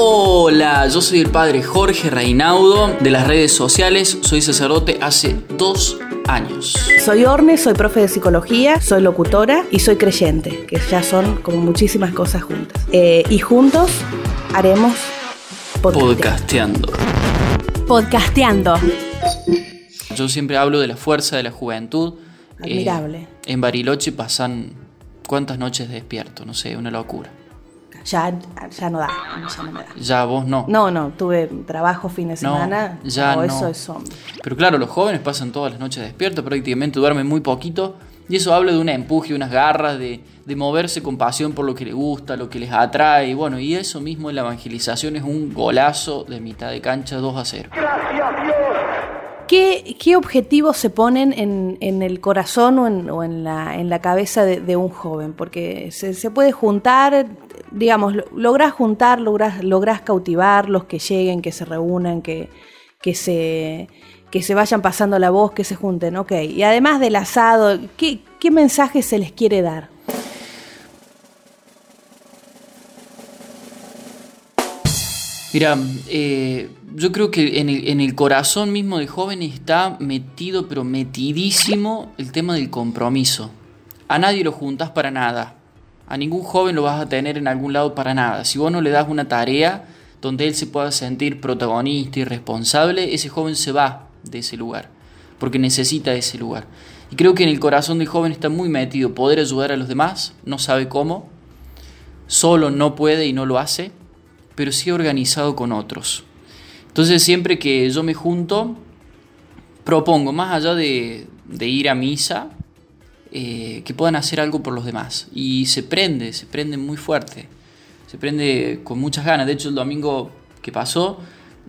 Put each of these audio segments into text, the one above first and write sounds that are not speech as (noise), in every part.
Hola, yo soy el padre Jorge Reinaudo de las redes sociales, soy sacerdote hace dos años. Soy Orne, soy profe de psicología, soy locutora y soy creyente, que ya son como muchísimas cosas juntas. Eh, y juntos haremos podcasteando. Podcasteando. Yo siempre hablo de la fuerza de la juventud. Admirable. Eh, en Bariloche pasan cuántas noches despierto, no sé, una locura. Ya, ya no da, ya no me da. Ya vos no. No, no, tuve trabajo fin de No, semana. ya o no. eso es hombre. Pero claro, los jóvenes pasan todas las noches despiertos, prácticamente duermen muy poquito. Y eso habla de un empuje, unas garras, de, de moverse con pasión por lo que les gusta, lo que les atrae. Y bueno, y eso mismo en la evangelización es un golazo de mitad de cancha 2 a 0. ¿Qué, objetivos se ponen en, en el corazón o en, o en la, en la cabeza de, un joven? Porque se, puede juntar, digamos, lo- lográs juntar, lográs, lográs cautivar los que lleguen, que se reúnan, que, se, que se vayan pasando la voz, que se junten, ok. Y además del asado, ¿qué, qué mensaje se les quiere dar? Mira, eh, yo creo que en el, corazón mismo de joven está metido, pero metidísimo, el tema del compromiso. A nadie lo juntas para nada. A ningún joven lo vas a tener en algún lado para nada. Si vos no le das una tarea donde él se pueda sentir protagonista y responsable, ese joven se va de ese lugar, porque necesita ese lugar. Y creo que en el corazón del joven está muy metido poder ayudar a los demás, no sabe cómo, solo no puede y no lo hace, pero sí organizado con otros. Entonces siempre que yo me junto, propongo, más allá de, ir a misa, eh, que puedan hacer algo por los demás. Y se prende, se prende muy fuerte, se prende con muchas ganas. De hecho, el domingo que pasó,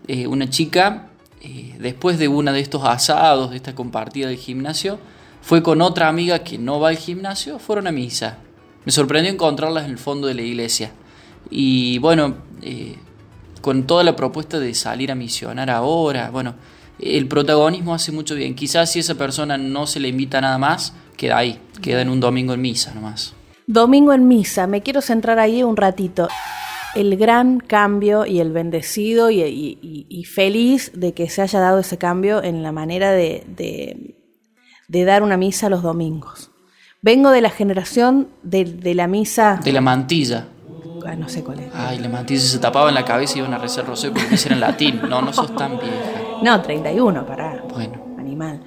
eh, una chica, eh, después de una de estos asados, de esta compartida del gimnasio, fue con otra amiga que no va al gimnasio, fueron a misa. Me sorprendió encontrarlas en el fondo de la iglesia. Y bueno, eh, con toda la propuesta de salir a misionar ahora, bueno, el protagonismo hace mucho bien. Quizás si esa persona no se le invita nada más, queda ahí, queda en un domingo en misa nomás. Domingo en misa, me quiero centrar ahí un ratito. El gran cambio y el bendecido y, y- y- y feliz de que se haya dado ese cambio en la manera de, de- de dar una misa los domingos. Vengo de la generación de, de la misa... De la mantilla. Ah, no sé cuál es. Ay, la mantilla se tapaba en la cabeza y iban a rezar rosario porque misa era en latín. No, no sos tan vieja. No, 31, pará. Bueno. Animal.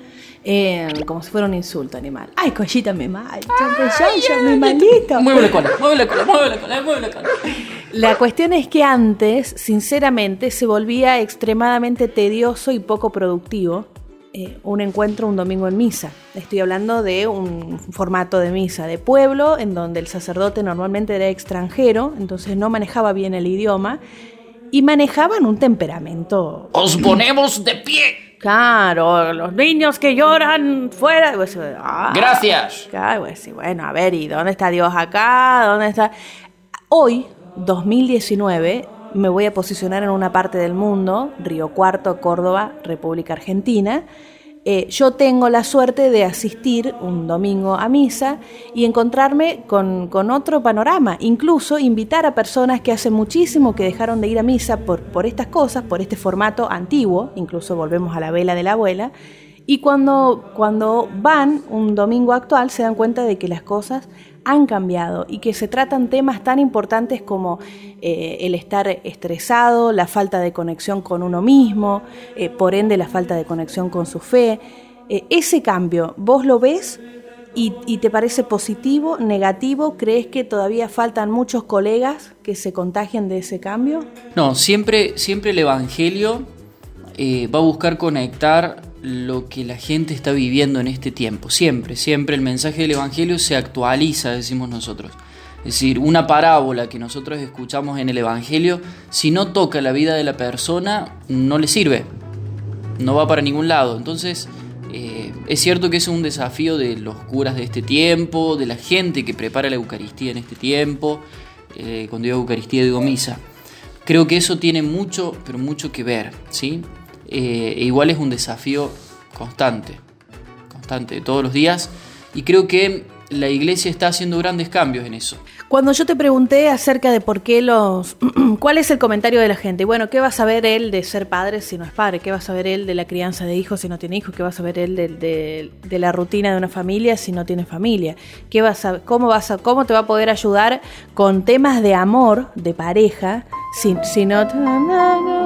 Eh, como si fuera un insulto, animal. Ay, collita mi mal. Champeyaya, mi malito. Mueve la cola, mueve la cola, mueve la cola, mueve la cola. La cuestión es que antes, sinceramente, se volvía extremadamente tedioso y poco productivo eh, un encuentro un domingo en misa. Estoy hablando de un formato de misa de pueblo, en donde el sacerdote normalmente era extranjero, entonces no manejaba bien el idioma, y manejaban un temperamento (clears throat) Os ponemos de pie. Claro, los niños que lloran fuera. Pues, ah, Gracias. claro, pues, bueno, a ver, ¿y dónde está Dios acá? ¿Dónde está? Hoy, 2019, me voy a posicionar en una parte del mundo, Río Cuarto, Córdoba, República Argentina. Eh, yo tengo la suerte de asistir un domingo a misa y encontrarme con, con otro panorama, incluso invitar a personas que hace muchísimo que dejaron de ir a misa por, por estas cosas, por este formato antiguo, incluso volvemos a la vela de la abuela, y cuando, cuando van un domingo actual se dan cuenta de que las cosas han cambiado y que se tratan temas tan importantes como eh, el estar estresado, la falta de conexión con uno mismo, eh, por ende la falta de conexión con su fe. Eh, ese cambio, ¿vos lo ves y, y te parece positivo, negativo? ¿Crees que todavía faltan muchos colegas que se contagien de ese cambio? No, siempre, siempre el Evangelio va a buscar conectar lo que la gente está viviendo en este tiempo. Siempre, siempre el mensaje del Evangelio se actualiza, decimos nosotros. Es decir, una parábola que nosotros escuchamos en el Evangelio, si no toca la vida de la persona, no le sirve. No va para ningún lado. Entonces, eh, es cierto que es un desafío de los curas de este tiempo, de la gente que prepara la Eucaristía en este tiempo. Eh, cuando digo Eucaristía digo misa. Creo que eso tiene mucho, pero mucho que ver, ¿sí? Eh, igual es un desafío constante, constante todos los días. Y creo que la iglesia está haciendo grandes cambios en eso. Cuando yo te pregunté acerca de por qué los... (clears throat) ¿Cuál es el comentario de la gente? Bueno, ¿qué va a saber él de ser padre si no es padre? ¿Qué va a saber él de la crianza de hijos si no tiene hijos? ¿Qué va a saber él de, la rutina de una familia si no tiene familia? ¿Qué va a saber- cómo, vas ¿Cómo te va a poder ayudar con temas de amor, de pareja, si, si no...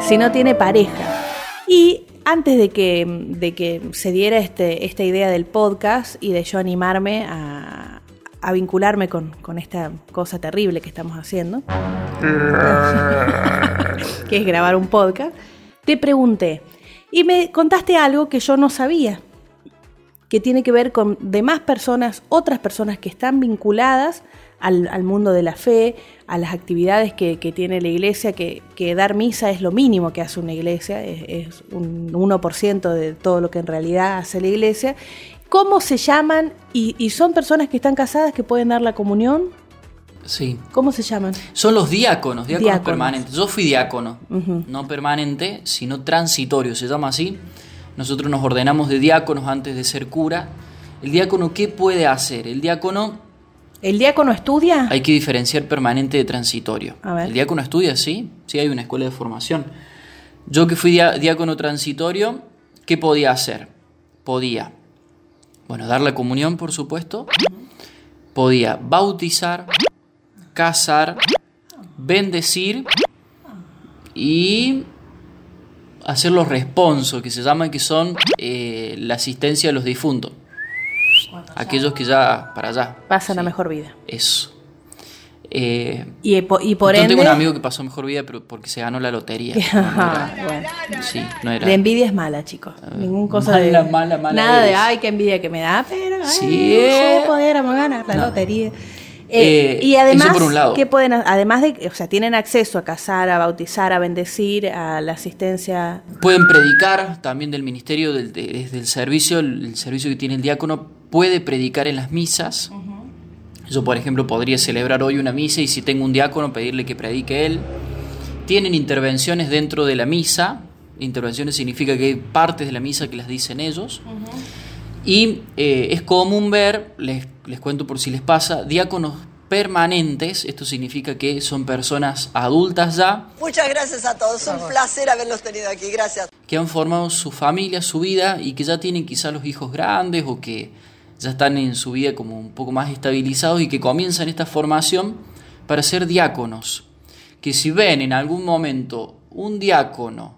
Si no tiene pareja. Y antes de que, de que se diera este, esta idea del podcast y de yo animarme a, a vincularme con, con esta cosa terrible que estamos haciendo, (laughs) que es grabar un podcast, te pregunté y me contaste algo que yo no sabía, que tiene que ver con demás personas, otras personas que están vinculadas al, al mundo de la fe, a las actividades que, que tiene la iglesia, que, que dar misa es lo mínimo que hace una iglesia, es, es un 1% de todo lo que en realidad hace la iglesia. ¿Cómo se llaman? Y, y son personas que están casadas que pueden dar la comunión. Sí. ¿Cómo se llaman? Son los diáconos, diáconos, Diáconos. permanentes. Yo fui diácono, no permanente, sino transitorio, se llama así. Nosotros nos ordenamos de diáconos antes de ser cura. El diácono, ¿qué puede hacer? El diácono, ¿El diácono estudia? hay que diferenciar permanente de transitorio. A ver. El diácono estudia, sí, sí hay una escuela de formación. Yo que fui diácono transitorio, ¿qué podía hacer? Podía, bueno, dar la comunión, por supuesto. Podía bautizar, casar, bendecir y hacer los responsos, que se llaman, que son eh, la asistencia a los difuntos. Aquellos que ya, para allá. Pasan a Sí, mejor vida. Eso. Eh, Y, po- y por yo ende... tengo un amigo que pasó mejor vida, pero porque se ganó la lotería. (laughs) No, no Ajá, era- bueno. sí, no era. La envidia es mala, chicos. Ningún cosa mala, de. mala, mala Nada de, eres. ay, qué envidia que me da, pero. Ay, Sí, eh. pudiéramos ganar la No. lotería. Eh, Eh, y además, eso por un lado. ¿qué pueden, además de, o sea, tienen acceso a casar, a bautizar, a bendecir, a la asistencia. Pueden predicar también del ministerio, del, de- desde el servicio, el, el servicio que tiene el diácono, puede predicar en las misas. Yo, por ejemplo, podría celebrar hoy una misa y si tengo un diácono, pedirle que predique él. Tienen intervenciones dentro de la misa. Intervenciones significa que hay partes de la misa que las dicen ellos. Y eh, es común ver, les, les cuento por si les pasa, diáconos permanentes. Esto significa que son personas adultas ya, Muchas gracias a todos. Un placer haberlos tenido aquí. Gracias. que han formado su familia, su vida y que ya tienen quizá los hijos grandes o que ya están en su vida como un poco más estabilizados y que comienzan esta formación para ser diáconos. Que si ven en algún momento un diácono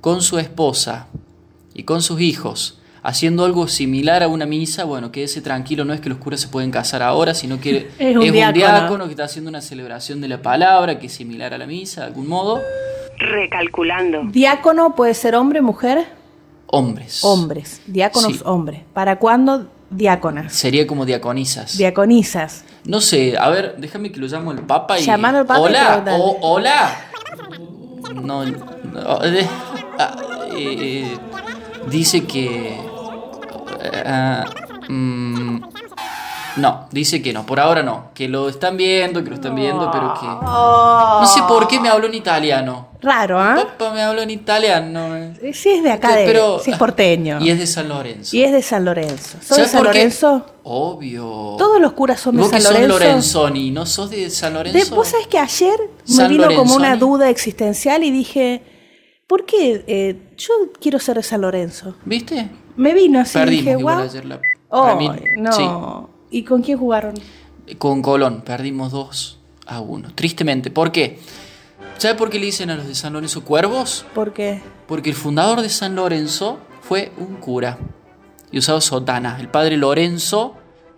con su esposa y con sus hijos haciendo algo similar a una misa, bueno, quédese tranquilo, no es que los curas se pueden casar ahora, sino que (laughs) Es un diácono. diácono que está haciendo una celebración de la palabra que es similar a la misa de algún modo. Recalculando. Diácono puede ser hombre, mujer, Hombres. hombres. Diáconos, Sí. hombres. ¿Para cuándo diáconas? Sería como diaconisas. Diaconisas. no sé, a ver, déjame que lo llamo el Papa y. Llamalo al Papa y Hola, preguntale. o- hola. No, no, eh, ah, eh, dice que. ah, mm, no, dice que no, por ahora no. Que lo están viendo, que lo están viendo, pero que. No sé por qué me habló en italiano. Raro, ¿ah? Papá me habló en italiano. eh. Sí, es de acá, de, Pero- sí es porteño. Y es de San Lorenzo. Y es de San Lorenzo. ¿Sos de ¿Sabes San qué? Lorenzo? Obvio. Todos los curas son de Vos San que sos Lorenzo. Lorenzoni, ¿no sos de San De- Lorenzo? Vos sabés que ayer me vino como una duda existencial y dije, ¿por qué eh, yo quiero ser de San Lorenzo? ¿Viste? Me vino así, Perdimos dije, wow. ayer la... Oh, mí, no. sí. ¿Y con quién jugaron? Con Colón, perdimos 2 a 1. Tristemente. ¿Por qué? ¿Sabe por qué le dicen a los de San Lorenzo cuervos? Porque Porque el fundador de San Lorenzo fue un cura y usaba sotana, el padre Lorenzo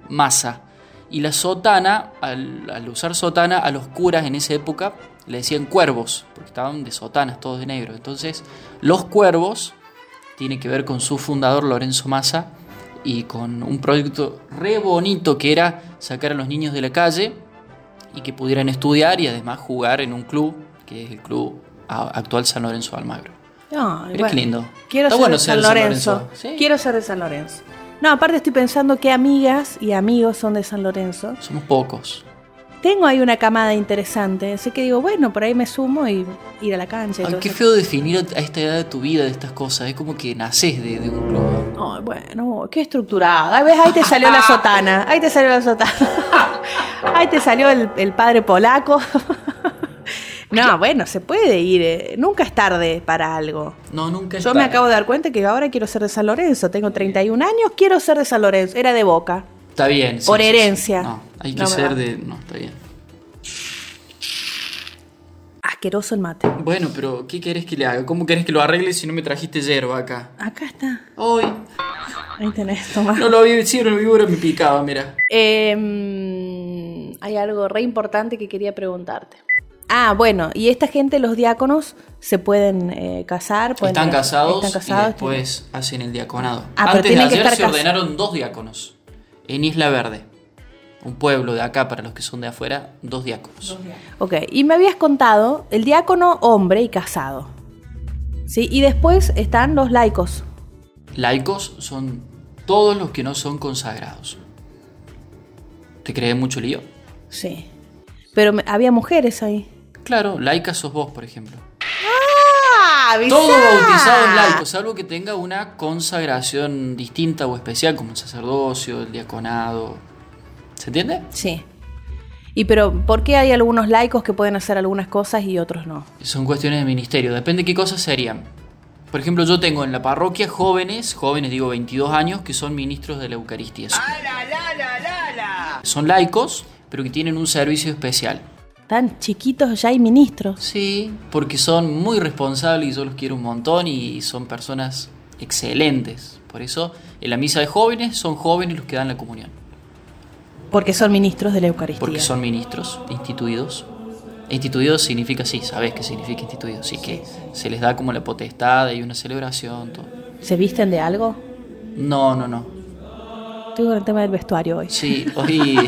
Massa. Y la sotana, al, al usar sotana, a los curas en esa época le decían cuervos, porque estaban de sotanas, todos de negro. Entonces, los cuervos tiene que ver con su fundador Lorenzo Massa y con un proyecto re bonito que era sacar a los niños de la calle y que pudieran estudiar y además jugar en un club, que es el club actual San Lorenzo Almagro. Mira qué lindo. Quiero Está ser bueno de San Lorenzo. Lorenzo. Sí. Quiero ser de San Lorenzo. No, aparte estoy pensando qué amigas y amigos son de San Lorenzo. Somos pocos. Tengo ahí una camada interesante, así que digo, bueno, por ahí me sumo y ir a la cancha. y Ay, qué eso. feo definir a esta edad de tu vida de estas cosas. Es como que naces de, de un club. Ay, bueno, qué estructurada. Ves, ahí te salió la (laughs) sotana. Ahí te salió la sotana. (laughs) Ahí te salió el, el padre polaco. (laughs) No, bueno, se puede ir. eh, Nunca es tarde para algo. No, nunca es Yo me acabo de dar cuenta que ahora quiero ser de San Lorenzo. Tengo 31 años, quiero ser de San Lorenzo. Era de Boca. Está bien. sí, Por sí, herencia. No, hay que No ser de. No, está bien. Asqueroso el mate. Bueno, pero ¿qué querés que le haga? ¿Cómo querés que lo arregle si no me trajiste hierba acá? Acá está. Hoy. Ahí tenés, toma. No lo vi, sí, no lo vi, ahora me picaba, mira. Eh, mm, hay algo re importante que quería preguntarte. Ah, bueno, y esta gente, los diáconos, se pueden eh, casar. pueden Están tener- casados, Están casados. y después hacen el diaconado. Ah, pero Antes de que ayer estar se ordenaron dos diáconos. En Isla Verde. Un pueblo de acá, para los que son de afuera, dos diáconos. Ok, y me habías contado el diácono hombre y casado. ¿Sí? Y después están los laicos. Laicos son todos los que no son consagrados. ¿Te crees mucho lío? Sí. Pero había mujeres ahí. Claro, laica sos vos, por ejemplo. ¡Ah! Todo bautizado es laico, salvo que tenga una consagración distinta o especial, como el sacerdocio, el diaconado. ¿Se entiende? Sí. Y pero, ¿por qué hay algunos laicos que pueden hacer algunas cosas y otros no? Son cuestiones de ministerio, depende qué cosas serían. Por ejemplo, yo tengo en la parroquia jóvenes, jóvenes digo 22 años, que son ministros de la Eucaristía. Son laicos, pero que tienen un servicio especial. Tan chiquitos ya hay ministros. Sí, porque son muy responsables y yo los quiero un montón y son personas excelentes. Por eso, en la misa de jóvenes son jóvenes los que dan la comunión. Porque son ministros de la Eucaristía. Porque son ministros instituidos. Instituidos significa, sí, sabes qué significa instituido. Así que se les da como la potestad, hay una celebración, todo. ¿Se visten de algo? No, no, no. Estoy con el tema del vestuario hoy. Sí, (laughs) hoy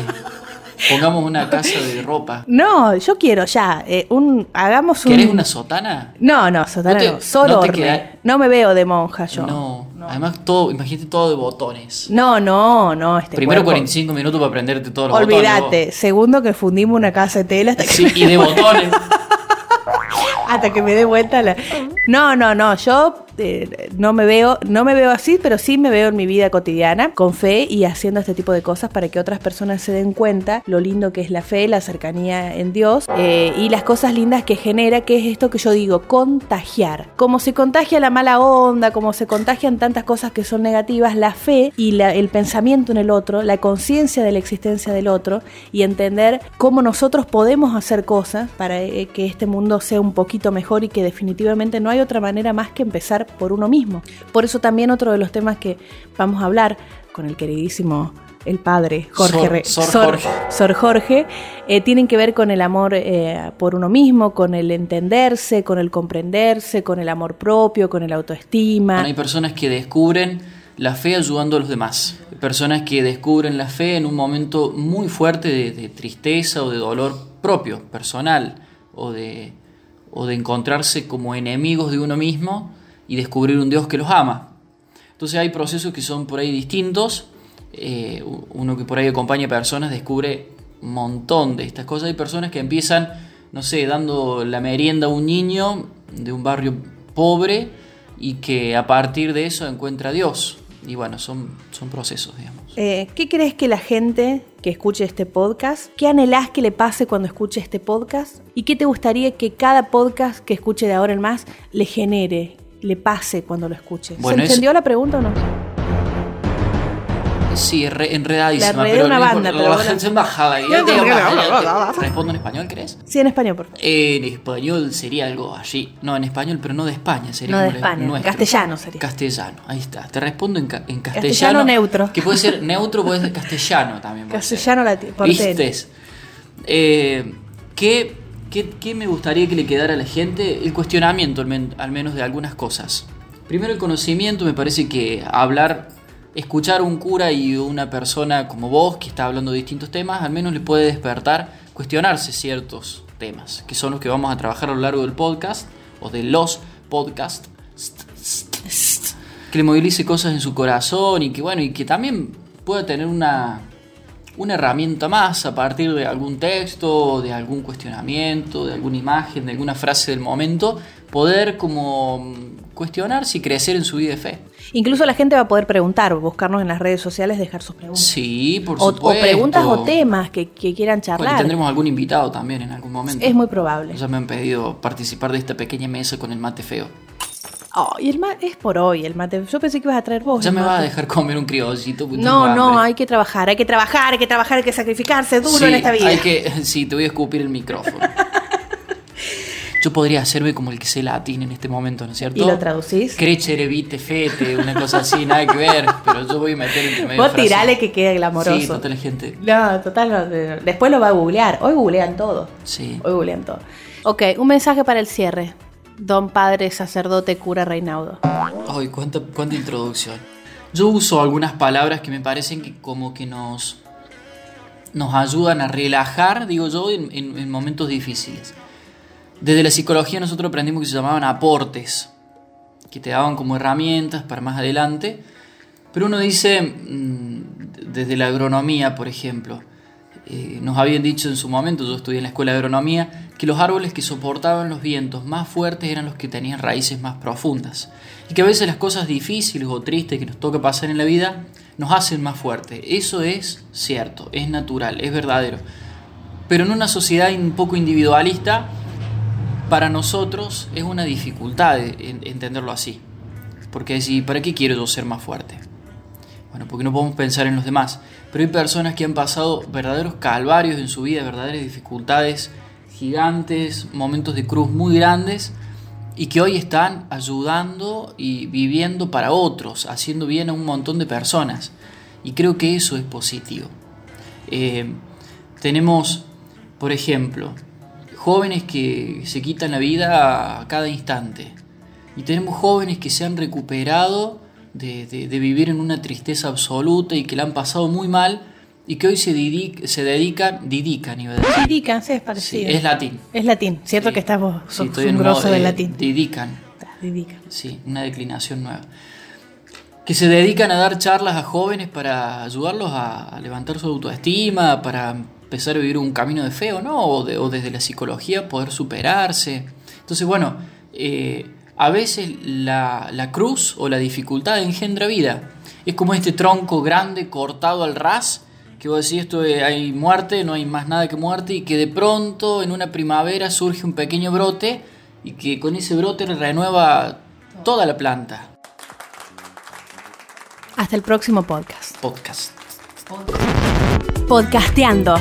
pongamos una (laughs) casa de ropa. No, yo quiero ya. eh, un, hagamos un. ¿Querés una sotana? No, no, sotana No te- no. Solo no te orbe. queda- No me veo de monja yo. No. Además, todo, imagínate todo de botones. No, no, no. Este Primero cuerpo- 45 minutos para aprenderte todos los Olvídate. botones. Segundo, que fundimos una casa de tela hasta que. Sí, y de (laughs) botones. hasta que me dé vuelta la. No, no, no. Yo eh, no me veo, no me veo así, pero sí me veo en mi vida cotidiana, con fe y haciendo este tipo de cosas para que otras personas se den cuenta lo lindo que es la fe, la cercanía en Dios eh, y las cosas lindas que genera, que es esto que yo digo, contagiar. Como se contagia la mala onda, como se contagian tantas cosas que son negativas, la fe y el pensamiento en el otro, la conciencia de la existencia del otro y entender cómo nosotros podemos hacer cosas para eh, que este mundo sea un poquito mejor y que definitivamente no hay otra manera más que empezar por uno mismo. Por eso también otro de los temas que vamos a hablar con el queridísimo el padre Jorge Sor- Sor Sor- Jorge. Sor Jorge, eh, tienen que ver con el amor eh, por uno mismo, con el entenderse, con el comprenderse, con el amor propio, con el autoestima. Bueno, hay personas que descubren la fe ayudando a los demás. Personas que descubren la fe en un momento muy fuerte de, de tristeza o de dolor propio, personal, o de, o de encontrarse como enemigos de uno mismo y descubrir un Dios que los ama. Entonces hay procesos que son por ahí distintos. Eh, uno que por ahí acompaña personas descubre un montón de estas cosas. Hay personas que empiezan, no sé, dando la merienda a un niño de un barrio pobre y que a partir de eso encuentra a Dios. Y bueno, son, son procesos, digamos. Eh, ¿Qué crees que la gente que escuche este podcast, qué anhelás que le pase cuando escuche este podcast? ¿Y qué te gustaría que cada podcast que escuche de ahora en más le genere, le pase cuando lo escuche? Bueno, ¿Se es- entendió la pregunta o no? Sí, es re- enredadísima. La pero una banda, pero la bueno. gente embajada. Y- ¿Respondo en español, crees? Sí, en español, por favor. En español sería algo allí. No, en español, pero no de España. Sería No de España, nuestro. castellano sería. Castellano, ahí está. Te respondo en, ca- en castellano. Castellano neutro. Que puede ser neutro, puede ser castellano también. puede. Castellano latino. ¿Viste? Eh, ¿qué, qué, qué me gustaría que le quedara a la gente? El cuestionamiento, al, men- al menos de algunas cosas. Primero, el conocimiento. Me parece que hablar, escuchar a un cura y una persona como vos que está hablando de distintos temas, al menos le puede despertar cuestionarse ciertos temas, que son los que vamos a trabajar a lo largo del podcast o de los podcasts. Que le movilice cosas en su corazón y que bueno, y que también pueda tener una, una herramienta más a partir de algún texto, de algún cuestionamiento, de alguna imagen, de alguna frase del momento, poder como mm, cuestionarse y crecer en su vida de fe. Incluso la gente va a poder preguntar, buscarnos en las redes sociales, dejar sus preguntas. Sí, por o, supuesto. o preguntas o temas que, que quieran Bueno, y charlar. tendremos algún invitado también en algún momento. Es muy probable. Ya me han pedido participar de esta pequeña mesa con el mate feo. Oh, y el mate es por hoy, el mate. Yo pensé que ibas a traer vos. Ya me vas a dejar comer un criollito. porque No, no, hambre. hay que trabajar, hay que trabajar, hay que trabajar, hay que sacrificarse duro Sí, en esta vida. Hay que, sí, te voy a escupir el micrófono. (laughs) Yo podría hacerme como el que sé latín en este momento, ¿no es cierto? ¿Y lo traducís? Crecere, vite, fete, una cosa así, nada que ver. Pero yo voy a meter entre medio Vos frase. tirale que quede glamoroso. Sí, total gente. No, total, no, de- después lo va a googlear. Hoy googlean todo. Sí. Hoy googlean todo. Ok, un mensaje para el cierre. Don Padre, sacerdote, cura Reinaudo. Ay, cuánta, cuánta introducción. Yo uso algunas palabras que me parecen que como que nos, nos ayudan a relajar, digo yo, en, en- en momentos difíciles. Desde la psicología nosotros aprendimos que se llamaban aportes, que te daban como herramientas para más adelante. Pero uno dice, mm, desde la agronomía, por ejemplo, eh, nos habían dicho en su momento, yo estudié en la escuela de agronomía, que los árboles que soportaban los vientos más fuertes eran los que tenían raíces más profundas. Y que a veces las cosas difíciles o tristes que nos toca pasar en la vida nos hacen más fuertes. Eso es cierto, es natural, es verdadero. Pero en una sociedad un poco individualista, para nosotros es una dificultad en- entenderlo así. Porque decir, ¿para qué quiero yo ser más fuerte? Bueno, porque no podemos pensar en los demás. Pero hay personas que han pasado verdaderos calvarios en su vida, verdaderas dificultades gigantes, momentos de cruz muy grandes, y que hoy están ayudando y viviendo para otros, haciendo bien a un montón de personas. Y creo que eso es positivo. Eh, tenemos, por ejemplo, jóvenes que se quitan la vida a cada instante. Y tenemos jóvenes que se han recuperado de, de- de vivir en una tristeza absoluta y que la han pasado muy mal y que hoy se, dedi- se dedican, dedican, iba a decir. Dedican, sí, es Sí, parecido. es latín. Es latín, cierto Sí. que estás vos, Sí, sos estoy un grosso del eh, latín. Dedican. Dedican. Sí, una declinación nueva. Que se dedican a dar charlas a jóvenes para ayudarlos a, a levantar su autoestima, para empezar a vivir un camino de fe o no, o, de- o desde la psicología poder superarse. Entonces, bueno, eh, a veces la, la cruz o la dificultad engendra vida. Es como este tronco grande cortado al ras, que vos decís, esto es- hay muerte, no hay más nada que muerte, y que de pronto en una primavera surge un pequeño brote y que con ese brote renueva toda la planta. Hasta el próximo podcast. Podcast. Podcasteando.